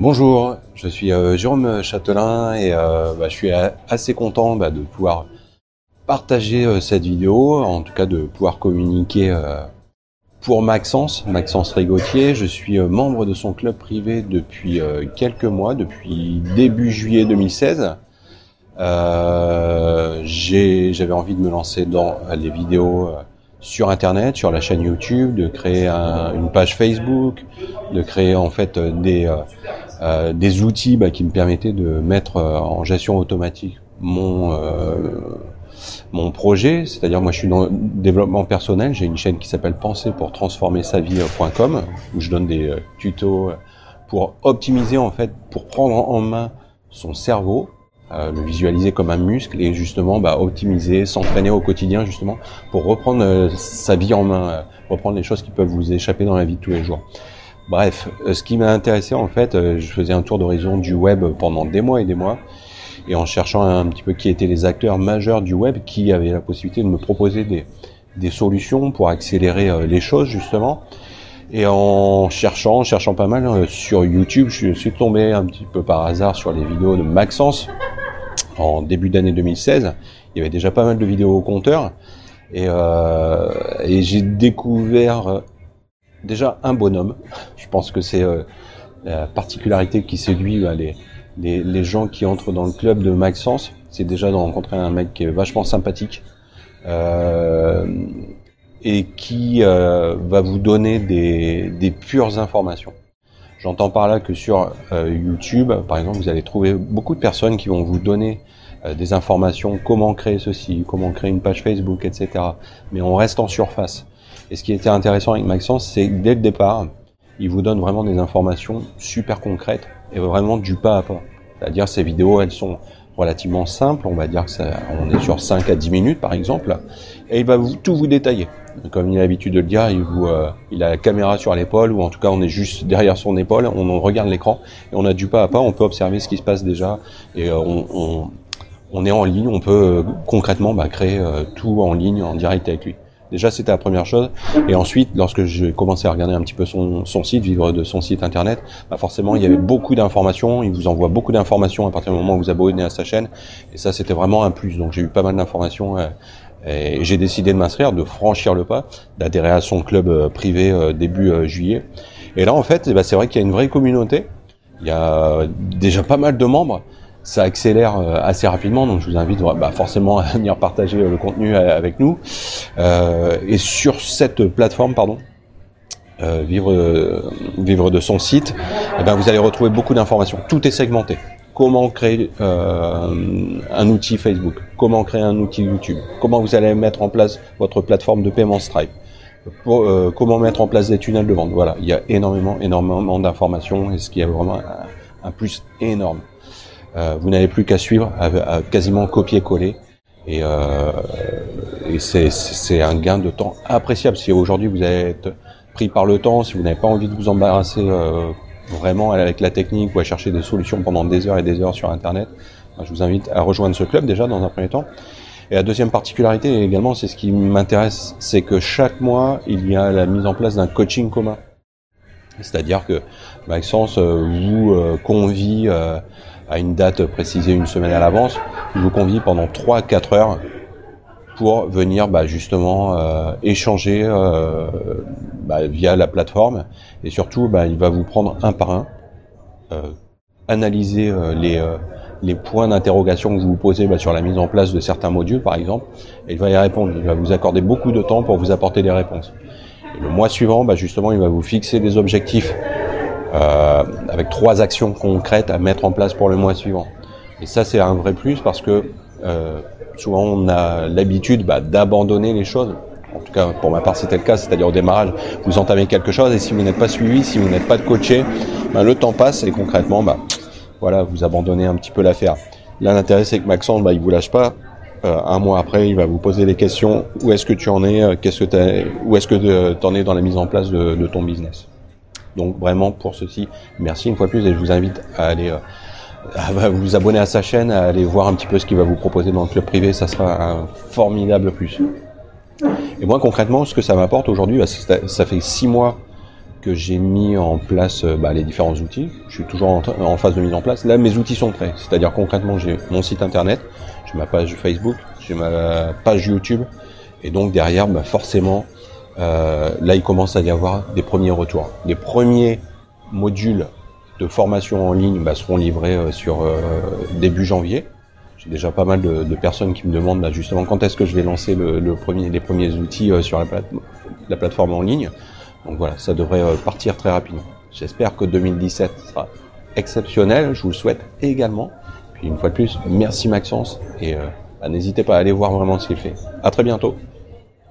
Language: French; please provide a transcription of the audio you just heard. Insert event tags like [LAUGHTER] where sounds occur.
Bonjour, je suis euh, Jérôme Châtelain et euh, bah, je suis assez content bah, de pouvoir partager euh, cette vidéo, en tout cas de pouvoir communiquer pour Maxence, Maxence Rigotier. Je suis membre de son club privé depuis quelques mois, depuis début juillet 2016. J'avais envie de me lancer dans les vidéos sur Internet, sur la chaîne YouTube, de créer une page Facebook, de créer en fait des, euh, euh, des outils bah, qui me permettaient de mettre euh, en gestion automatique mon mon projet, c'est-à-dire moi je suis dans le développement personnel, j'ai une chaîne qui s'appelle Penser pour transformer sa vie.com où je donne des tutos pour optimiser en fait, pour prendre en main son cerveau euh, le visualiser comme un muscle et justement bah, optimiser, s'entraîner au quotidien justement pour reprendre euh, sa vie en main, euh, reprendre les choses qui peuvent vous échapper dans la vie de tous les jours. Bref, ce qui m'a intéressé en fait, je faisais un tour d'horizon du web pendant des mois et des mois et en cherchant un petit peu qui étaient les acteurs majeurs du web qui avaient la possibilité de me proposer des, des solutions pour accélérer les choses justement. Et en cherchant, en cherchant pas mal sur YouTube, je suis tombé un petit peu par hasard sur les vidéos de Maxence, en début d'année 2016. Il y avait déjà pas mal de vidéos au compteur. Et, euh, j'ai découvert euh, déjà un bonhomme. Je pense que c'est euh, la particularité qui séduit les, gens qui entrent dans le club de Maxence. C'est déjà de rencontrer un mec qui est vachement sympathique. Et qui va vous donner des pures informations. J'entends par là que sur euh, YouTube, par exemple, vous allez trouver beaucoup de personnes qui vont vous donner euh, des informations, comment créer ceci, comment créer une page Facebook, etc. Mais on reste en surface. Et ce qui était intéressant avec Maxence, c'est que dès le départ, il vous donne vraiment des informations super concrètes et vraiment du pas à pas. C'est-à-dire ces vidéos, elles sont relativement simples, on va dire que ça, on est sur 5 à 10 minutes par exemple, et il va tout vous détailler. Comme il a l'habitude de le dire, il, vous, euh, il a la caméra sur l'épaule, ou en tout cas on est juste derrière son épaule, on, regarde l'écran, et on a du pas à pas, on peut observer ce qui se passe déjà, et euh, on, est en ligne, on peut euh, concrètement bah, créer tout en ligne, en direct avec lui. Déjà, c'était la première chose. Et ensuite, lorsque j'ai commencé à regarder un petit peu son, site, vivre de son site internet, bah forcément, il y avait beaucoup d'informations. Il vous envoie beaucoup d'informations à partir du moment où vous abonnez à sa chaîne. Et ça, c'était vraiment un plus. Donc, j'ai eu pas mal d'informations. Et j'ai décidé de m'inscrire, de franchir le pas, d'adhérer à son club euh, privé euh, début euh, juillet. Et là, en fait, eh ben, c'est vrai qu'il y a une vraie communauté. Il y a déjà pas mal de membres. Ça accélère assez rapidement, donc je vous invite bah, forcément [LAUGHS] à venir partager le contenu avec nous. et sur cette plateforme, pardon, vivre, vivre de son site, eh ben, vous allez retrouver beaucoup d'informations. Tout est segmenté comment créer euh, un outil Facebook, comment créer un outil YouTube, comment vous allez mettre en place votre plateforme de paiement Stripe, euh, comment mettre en place des tunnels de vente? Voilà, il y a énormément, énormément d'informations et ce qui est vraiment un, plus énorme. Euh, vous n'avez plus qu'à suivre, quasiment copier-coller. Et c'est un gain de temps appréciable. Si aujourd'hui vous êtes pris par le temps, si vous n'avez pas envie de vous embarrasser vraiment avec la technique ou à chercher des solutions pendant des heures et des heures sur Internet, je vous invite à rejoindre ce club déjà dans un premier temps. Et la deuxième particularité également, c'est ce qui m'intéresse, c'est que chaque mois, il y a la mise en place d'un coaching commun. C'est-à-dire que Maxence euh, vous euh, convie euh, à une date précisée une semaine à l'avance, vous convie pendant 3-4 heures pour venir bah, justement échanger bah, via la plateforme et surtout bah, il va vous prendre un par un, euh, analyser les, les points d'interrogation que vous vous posez sur la mise en place de certains modules par exemple et il va y répondre, il va vous accorder beaucoup de temps pour vous apporter des réponses. Et le mois suivant, justement, il va vous fixer des objectifs avec trois actions concrètes à mettre en place pour le mois suivant. Et ça, c'est un vrai plus parce que euh, souvent, on a l'habitude bah, d'abandonner les choses. En tout cas, pour ma part, c'était le cas. C'est-à-dire au démarrage, vous entamez quelque chose et si vous n'êtes pas suivi, si vous n'êtes pas de coaché, bah, le temps passe et concrètement, bah, voilà, vous abandonnez un petit peu l'affaire. Là, l'intérêt, c'est que Maxence, bah, il vous lâche pas. Euh, un mois après, il va vous poser des questions. Où est-ce que tu en es? Euh, Où est-ce que tu en es dans la mise en place de, de, ton business? Donc vraiment pour ceci, merci une fois plus et je vous invite à aller euh, à vous abonner à sa chaîne, à aller voir un petit peu ce qu'il va vous proposer dans le club privé, ça sera un formidable plus. Et moi concrètement, ce que ça m'apporte aujourd'hui, bah, ça fait six mois que j'ai mis en place euh, bah, les différents outils. Je suis toujours en, phase de mise en place. Là, mes outils sont prêts. C'est-à-dire concrètement, j'ai mon site internet, j'ai ma page Facebook, j'ai ma page YouTube, et donc derrière, bah, forcément, euh, là, il commence à y avoir des premiers retours. Les premiers modules de formation en ligne bah, seront livrés euh, sur euh, début janvier. J'ai déjà pas mal de, personnes qui me demandent bah, justement quand est-ce que je vais lancer le, le premier, les premiers outils sur la, plate la plateforme en ligne. Donc voilà, ça devrait euh, partir très rapidement. J'espère que 2017 sera exceptionnel, je vous le souhaite également. Puis une fois de plus, merci Maxence et euh, bah, n'hésitez pas à aller voir vraiment ce qu'il fait. À très bientôt.